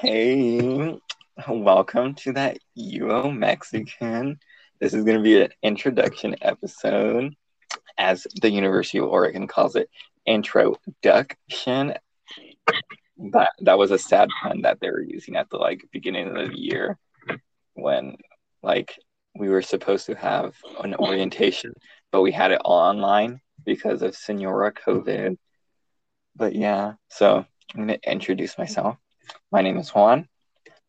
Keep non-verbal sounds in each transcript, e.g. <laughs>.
Hey, welcome to that UO Mexican. This is going to be an introduction episode, as the University of Oregon calls it, introduction. That that was a sad pun that they were using at the like beginning of the year, when like we were supposed to have an orientation, but we had it all online because of Senora COVID. But yeah, so I'm going to introduce myself. My name is Juan.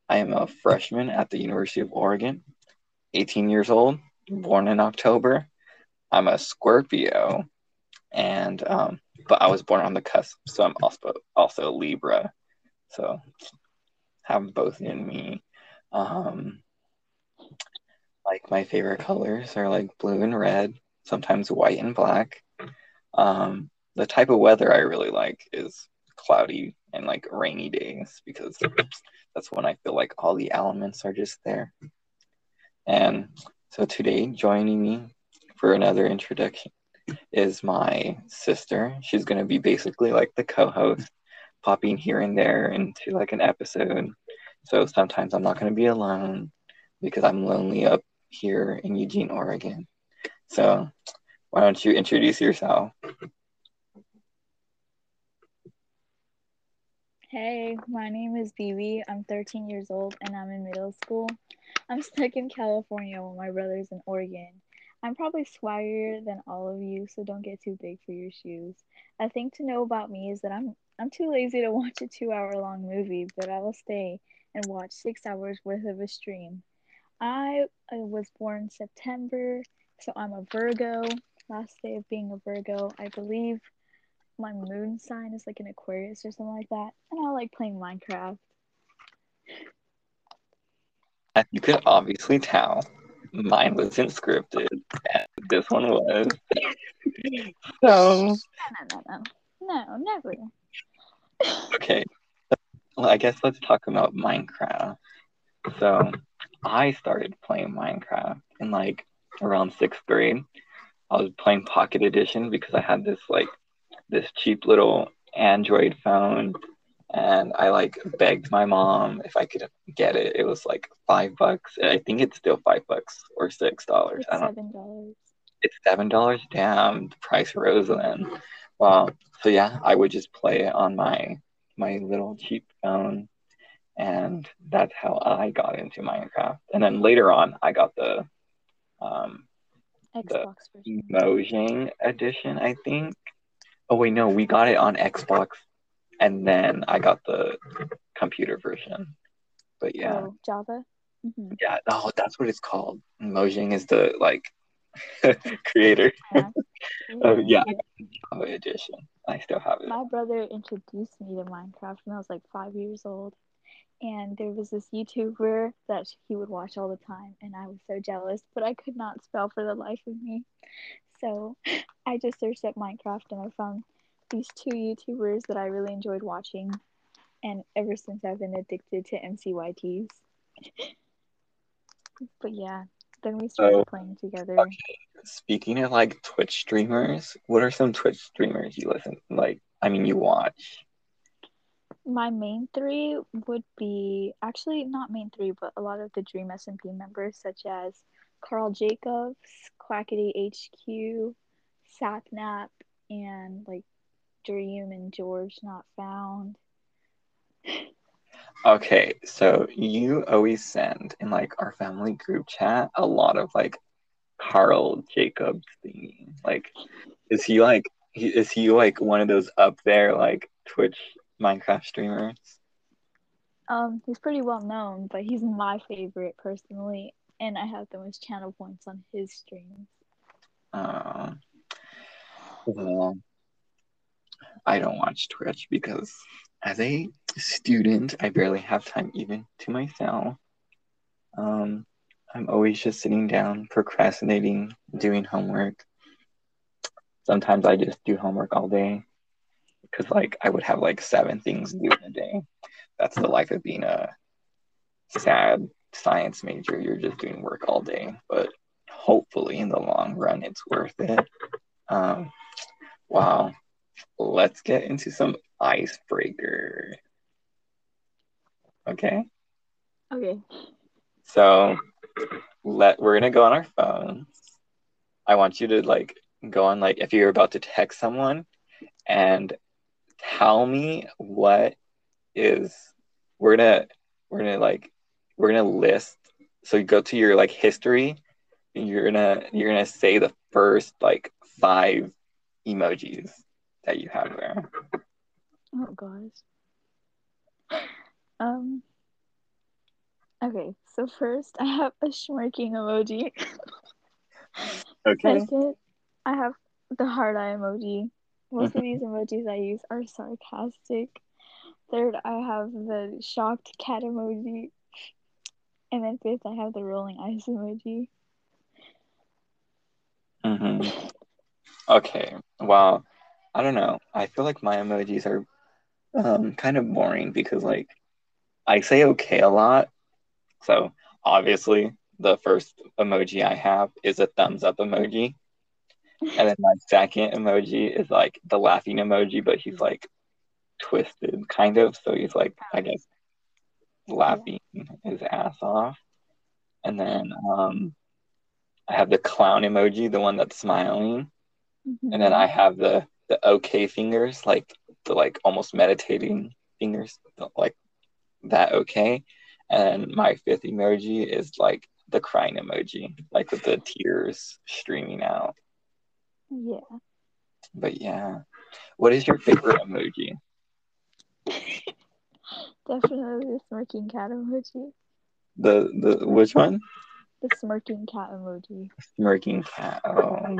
I am a freshman at the University of Oregon, 18 years old, born in October. I'm a Scorpio, and um, but I was born on the cusp, so I'm also also Libra. So have both in me. Um, like my favorite colors are like blue and red, sometimes white and black. Um, the type of weather I really like is cloudy and like rainy days because that's when I feel like all the elements are just there. And so today, joining me for another introduction is my sister. She's going to be basically like the co host, popping here and there into like an episode. So sometimes I'm not going to be alone because I'm lonely up here in Eugene, Oregon. So why don't you introduce yourself? Hey, my name is Bibi. I'm 13 years old and I'm in middle school. I'm stuck in California while my brother's in Oregon. I'm probably swaggier than all of you, so don't get too big for your shoes. A thing to know about me is that I'm I'm too lazy to watch a two hour long movie, but I will stay and watch six hours worth of a stream. I, I was born September, so I'm a Virgo. Last day of being a Virgo, I believe my moon sign is like an Aquarius or something like that, and I like playing Minecraft. As you could obviously tell, mm. mine wasn't scripted, and this one was. <laughs> so. No, no, no, no, no, never. okay, well, I guess let's talk about Minecraft. So, I started playing Minecraft in like around sixth grade. I was playing Pocket Edition because I had this like this cheap little Android phone and I like begged my mom if I could get it. It was like five bucks. I think it's still five bucks or six dollars. It's seven dollars. It's seven dollars. Damn, the price rose then. Wow. So yeah, I would just play it on my my little cheap phone, and that's how I got into Minecraft. And then later on, I got the um Xbox the Mojang edition, I think. Oh wait, no, we got it on Xbox, and then I got the computer version. But yeah, oh, Java. Mm-hmm. Yeah, oh, that's what it's called. Mojang is the like <laughs> creator. Yeah. <laughs> oh yeah, Java edition. I still have it. My brother introduced me to Minecraft when I was like five years old, and there was this YouTuber that he would watch all the time, and I was so jealous, but I could not spell for the life of me. So <laughs> I just searched up Minecraft and I found these two YouTubers that I really enjoyed watching. And ever since I've been addicted to MCYTs. <laughs> but yeah, then we started So, playing together. okay. Speaking of like Twitch streamers, what are some Twitch streamers you listen like? I mean, you watch. My main three would be actually not main three, but a lot of the Dream SMP members, such as Karl Jacobs, Quackity HQ, Sapnap, and like Dream and George Not Found. Okay, so you always send in like our family group chat a lot of like Karl Jacobs thingy. Like, is he like he, is he like one of those up there like Twitch Minecraft streamers? Um, he's pretty well known, but he's my favorite personally, and I have the most channel points on his streams. Uh, well, I don't watch Twitch because as a student, I barely have time even to myself. Um, I'm always just sitting down, procrastinating, doing homework. Sometimes I just do homework all day because, like, I would have like seven things to do in a day. That's the life of being a sad science major. You're just doing work all day, but hopefully, in the long run, it's worth it. Um, wow. Let's get into some icebreaker. Okay. Okay. So let we're gonna go on our phones. I want you to like go on like if you're about to text someone and tell me what is we're gonna we're gonna like we're gonna list so you go to your like history and you're gonna you're gonna say the first like five emojis that you have there. Oh gosh. Um. Okay, so first I have a smirking emoji. Okay. Second, I have the hard eye emoji. Most of these emojis I use are sarcastic. Third, I have the shocked cat emoji. And then fifth, I have the rolling eyes emoji. hmm Okay. Well, I don't know. I feel like my emojis are um, kind of boring because like I say okay a lot. So obviously the first emoji I have is a thumbs up emoji. And then my second emoji is like the laughing emoji, but he's like twisted kind of. So he's like, I guess, laughing his ass off. And then um, I have the clown emoji, the one that's smiling. And then I have the the okay fingers, like the like almost meditating fingers, like that okay. And my fifth emoji is like the crying emoji, like with the tears streaming out. Yeah. But yeah, what is your favorite emoji? <laughs> <gasps> Definitely the smirking cat emoji. The the which one? The smirking cat emoji. Smirking cat. Oh,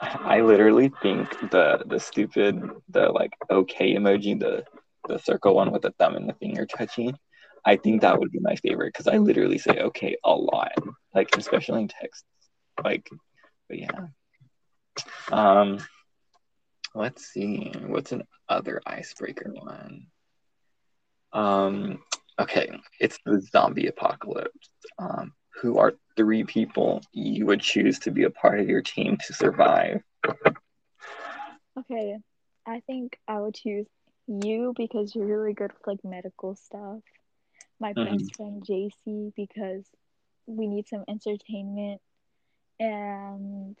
I literally think the the stupid the like okay emoji, the the circle one with the thumb and the finger touching. I think that would be my favorite because I literally say okay a lot, like especially in text. Like, but yeah. Um, let's see. What's an other icebreaker one? Um, okay, it's the zombie apocalypse. Um, who are three people you would choose to be a part of your team to survive? Okay, I think I would choose you because you're really good with like medical stuff. My Mhm. best friend JC because we need some entertainment and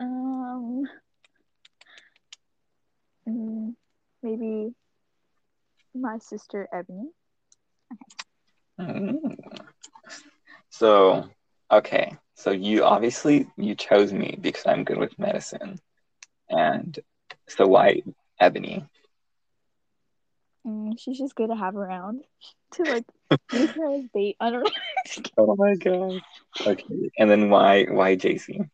um mm, maybe my sister Ebony. Mm. So, okay, so you obviously you chose me because I'm good with medicine, and so why Ebony? Mm, she's just good to have around <laughs> to like use her as bait. I don't know. <laughs> Oh my god. Okay, and then why why JC?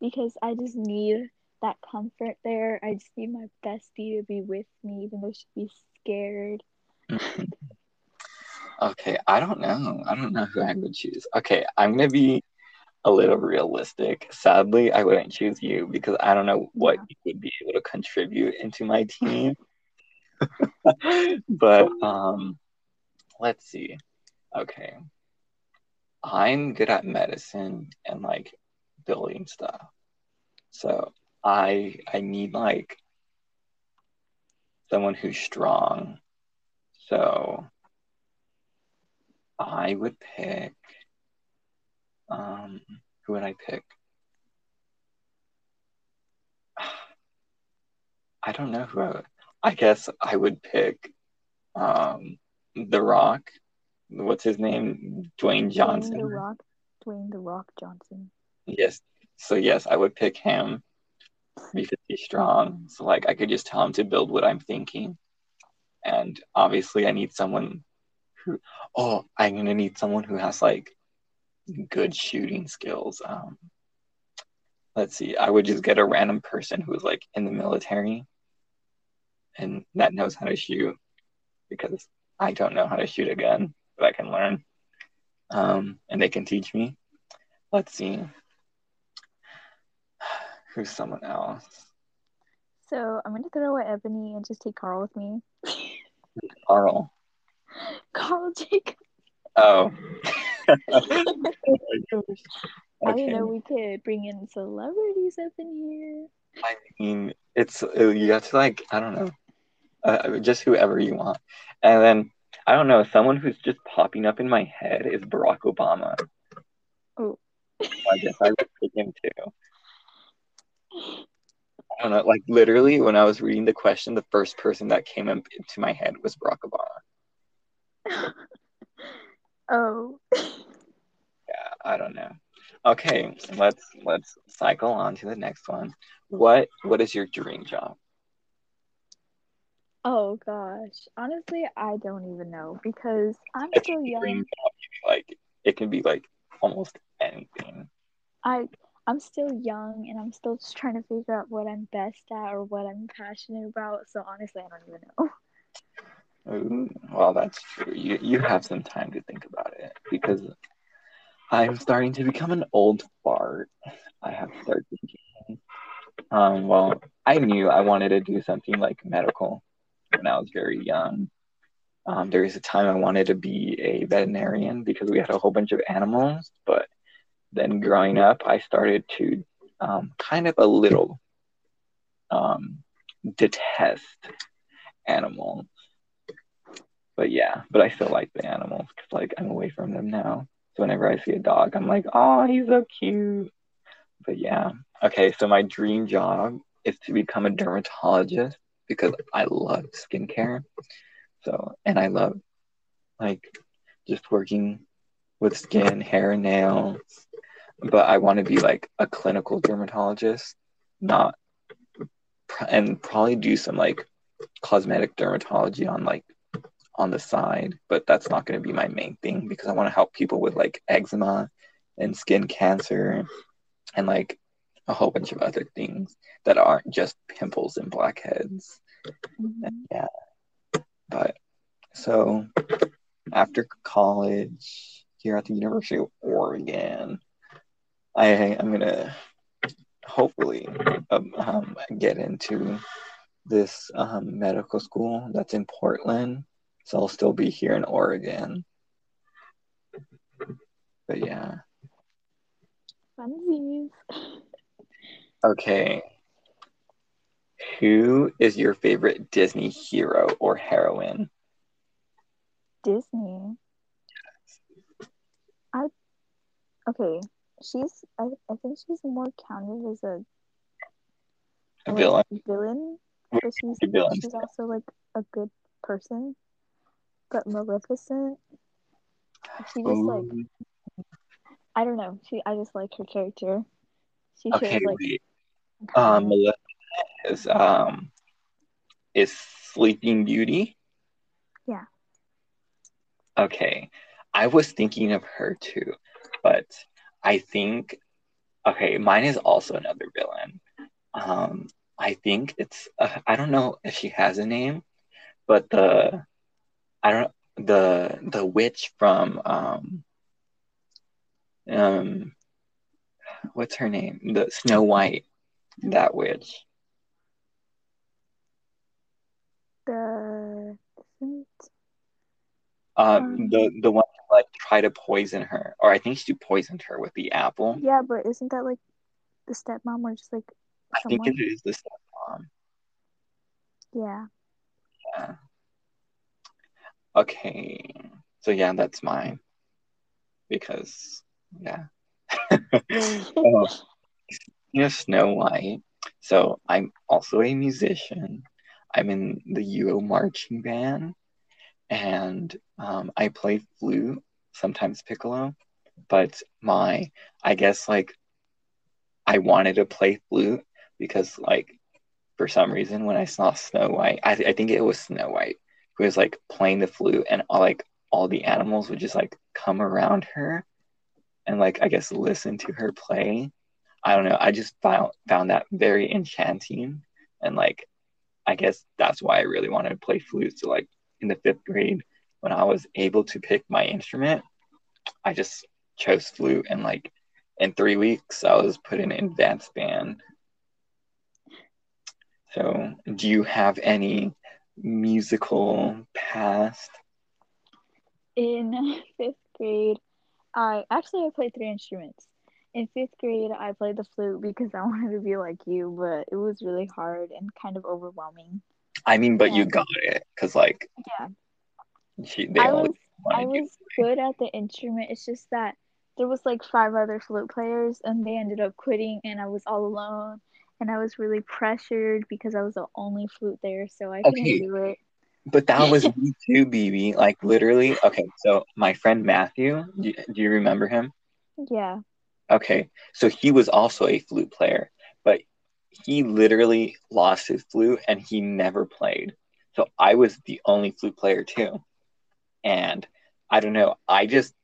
because I just need that comfort there. I just need my bestie to be with me, even though she'd be scared. <laughs> Okay, I don't know. I don't know who I would choose. Okay, I'm gonna be a little realistic. Sadly, I wouldn't choose you because I don't know what Yeah. you would be able to contribute into my team. <laughs> but um, let's see. Okay, I'm good at medicine and like building stuff. So I I need like someone who's strong. So I would pick um who would I pick? <sighs> I don't know who I would. I guess I would pick um The Rock. What's his name? Dwayne Dwayne Johnson. the Rock, Dwayne the Rock Johnson. Yes. So yes, I would pick him he's strong. So like I could just tell him to build what I'm thinking. And obviously I need someone who oh, I'm gonna need someone who has like good shooting skills. Um let's see, I would just get a random person who is like in the military and that knows how to shoot because I don't know how to shoot a gun, but I can learn. Um and they can teach me. Let's see. Who's someone else? So I'm gonna throw away Ebony and just take Karl with me. Karl. <laughs> Karl Jacob. <laughs> Oh. gosh. I Okay. didn't know we could bring in celebrities up in here. I mean, it's uh, you have to like I don't know, uh, just whoever you want, and then I don't know. Someone who's just popping up in my head is Barack Obama. Oh. I guess I would pick him too. I don't know. Like literally, when I was reading the question, the first person that came up into my head was Barack Obama. <laughs> oh. <laughs> Yeah, I don't know. Okay, let's let's cycle on to the next one. What what is your dream job? Oh gosh. Honestly, I don't even know because I'm It's still young. job. Like it can be like almost anything. I I'm still young and I'm still just trying to figure out what I'm best at or what I'm passionate about. So honestly, I don't even know. Ooh, well, that's true. You you have some time to think about it because I'm starting to become an old fart. I have to start thinking. Um, well, I knew I wanted to do something like medical when I was very young. Um, there was a time I wanted to be a veterinarian because we had a whole bunch of animals, but then growing up, I started to um, kind of a little um, detest animals. But yeah, but I still like the animals because like I'm away from them now. So whenever I see a dog, I'm like, oh, he's so cute. But yeah, okay. So my dream job is to become a dermatologist because I love skincare. So and I love like just working with skin, hair, nails. But I want to be like a clinical dermatologist, not and probably do some like cosmetic dermatology on like on the side, but that's not going to be my main thing because I want to help people with like eczema and skin cancer and like a whole bunch of other things that aren't just pimples and blackheads. Mhm. Yeah. But so after college here at the University of Oregon, I am gonna hopefully um, um, get into this um, medical school that's in Portland. So I'll still be here in Oregon. But yeah. Funsies. Okay. Who is your favorite Disney hero or heroine? Disney. I okay. She's I, I think she's more counted as a A like, villain? villain, but she's villain? she's also like a good person. But Maleficent, she just like I don't know. She I just like her character. She okay, shows like wait. Um. Maleficent is um is Sleeping Beauty. Yeah. Okay, I was thinking of her too, but I think okay, mine is also another villain. Um, I think it's uh, I don't know if she has a name, but the I don't the the witch from um um what's her name? The Snow White, that witch. The isn't Um, the the one like try to poison her, or I think she poisoned her with the apple. yeah, but isn't that like the stepmom or just like I think it is the stepmom. Yeah. Yeah. Okay. So yeah, that's mine. Because yeah. <laughs> <laughs> Oh, you know Snow White. So I'm also a musician. I'm in the UO marching band, and um, I play flute, sometimes piccolo. But my, I guess like I wanted to play flute because like for some reason when I saw Snow White, I, I think it was Snow White who was like playing the flute, and all, like all the animals would just like come around her and like I guess listen to her play. I don't know. I just found found that very enchanting, and like I guess that's why I really wanted to play flute. So like in the fifth grade, when I was able to pick my instrument, I just chose flute, and like in three weeks, I was put in advanced band. So, do you have any musical past? In fifth grade, I actually I played three instruments. In fifth grade, I played the flute because I <laughs> wanted to be like you, but it was really hard and kind of overwhelming. I mean, but you got it because like Yeah. She, they I was I was good at the instrument. It's just that there was like five other flute players and they ended up quitting and I was all alone and I was really pressured because I was the only flute there, so I couldn't Okay. do it. But that was <laughs> me too, Bibi. Like literally. Okay, so my friend Matthew, do, do you remember him? Yeah. Okay, so he was also a flute player, but he literally lost his flute and he never played. So I was the only flute player too. And I don't know, I just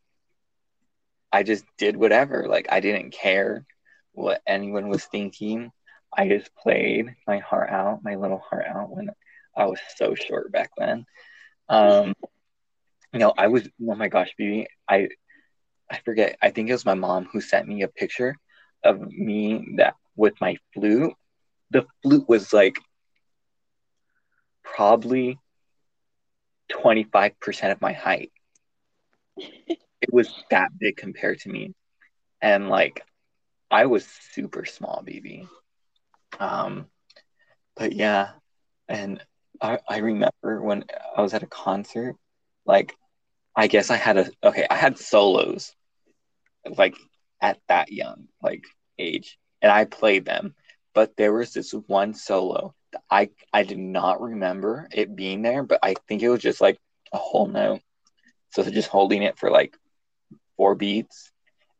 I just did whatever. Like I didn't care what anyone was thinking. I just played my heart out, my little heart out when I was so short back then. Um you know, I was oh my gosh, baby, I I forget. I think it was my mom who sent me a picture of me that with my flute. The flute was like probably 25% of my height. <laughs> it was that big compared to me. And like I was super small, Bibi. Um but yeah, and I, I remember when I was at a concert, like I guess I had a okay, I had solos like at that young like age and I played them but there was this one solo I I did not remember it being there but I think it was just like a whole note. So just holding it for like four beats.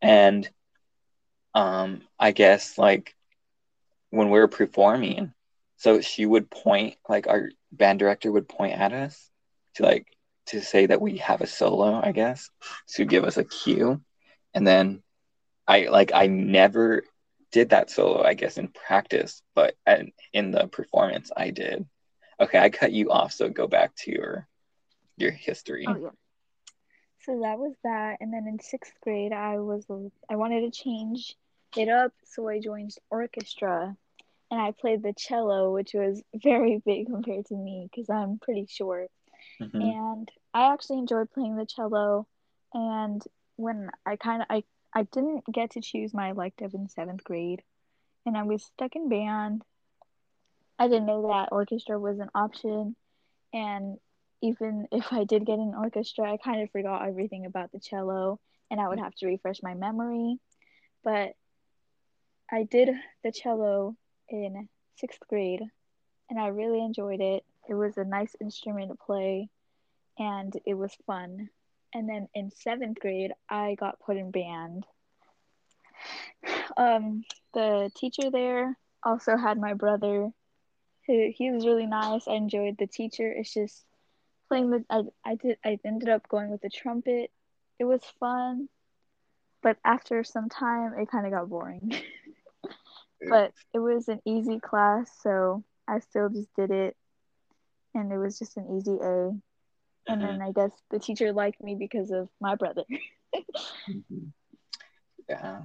And um I guess like when we were performing so she would point like our band director would point at us to like to say that we have a solo I guess to give us a cue. And then I like I never did that solo, I guess, in practice, but and in the performance I did. Okay, I cut you off, so go back to your your history. Oh yeah. So that was that, and then in sixth grade, I was I wanted to change it up, so I joined orchestra, and I played the cello, which was <laughs> very big compared to me because I'm pretty short. Mhm. And I actually enjoyed playing the cello, and when I kind of I I didn't get to choose my elective in seventh grade, and I was stuck in band. I didn't know that orchestra was an option, and even <laughs> if I did get an orchestra, I kind of forgot everything about the cello, and I would have to refresh my memory. But I did the cello in sixth grade, and I really enjoyed it. It was a nice instrument to play, and it was fun. And then in seventh grade, I got put in band. Um, the teacher there also had my brother. He, he was really nice. I enjoyed the teacher. It's just playing the I, I did I ended up going with the trumpet. It was fun, but after some time it kind of got boring. <laughs> but it was an easy class, so I still just did it, and it was just an easy A. And then I guess the teacher liked me because of my brother. Mhm. Yeah,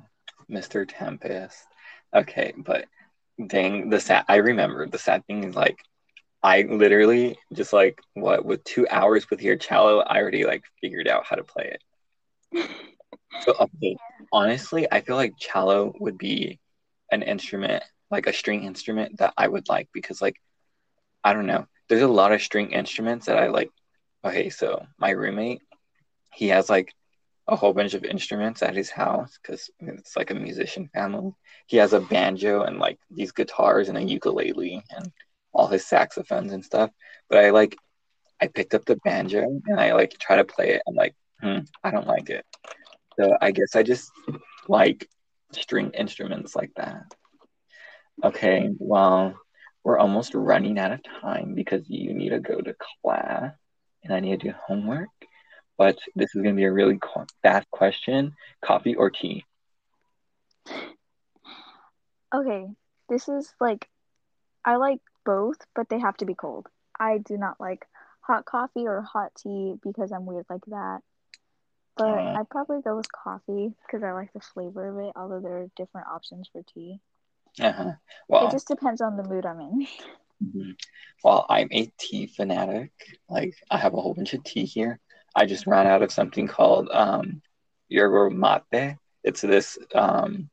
Mr. Tempest. Okay, but dang, the sad. I remember the sad thing is like, I literally just like what with two hours with your cello, I already like figured out how to play it. So okay, honestly, I feel like cello would be an instrument, like a string instrument that I would like because like I don't know. There's a lot of string instruments that I like. Okay, so my roommate, he has like a whole bunch of instruments at his house because it's like a musician family. He has a banjo and like these guitars and a ukulele and all his saxophones and stuff. But I like, I picked up the banjo and I like try to play it. I'm like, hmm, I don't like it. So I guess I just like string instruments like that. Okay, well, we're almost running out of time because you need to go to class and I need to do homework. But this is going to be a really qu- fast question coffee or tea? Okay, this is like I like both, but they have to be cold. I do not like hot coffee or hot tea because I'm weird like that. But Uh, I'd probably go with coffee because I like the flavor of it, although there are different options for tea. uh-huh. It just depends on the mood I'm in. <laughs> mhm. well, I'm a tea fanatic. Like, I have a whole bunch of tea here. I just ran out of something called um, yerba mate. It's this, um,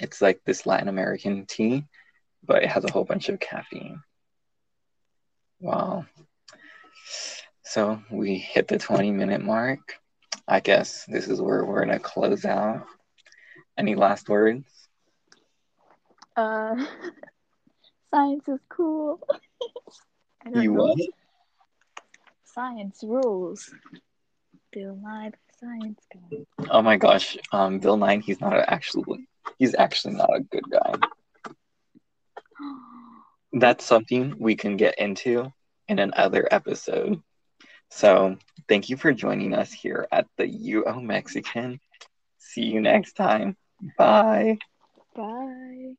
it's like this Latin American tea, but it has a whole bunch of caffeine. Wow. So we hit the 20 minute mark. I guess this is where we're to close out. Any last words? Uh, <laughs> science is cool. <laughs> I don't You know. what? Science rules. Bill Nye, science guy. Oh my gosh, um, Bill Nye, he's not actually, he's actually not a good guy. <gasps> That's something we can get into in another episode. So thank you for joining us here at the UO Mexican. See you next time. Bye. Bye.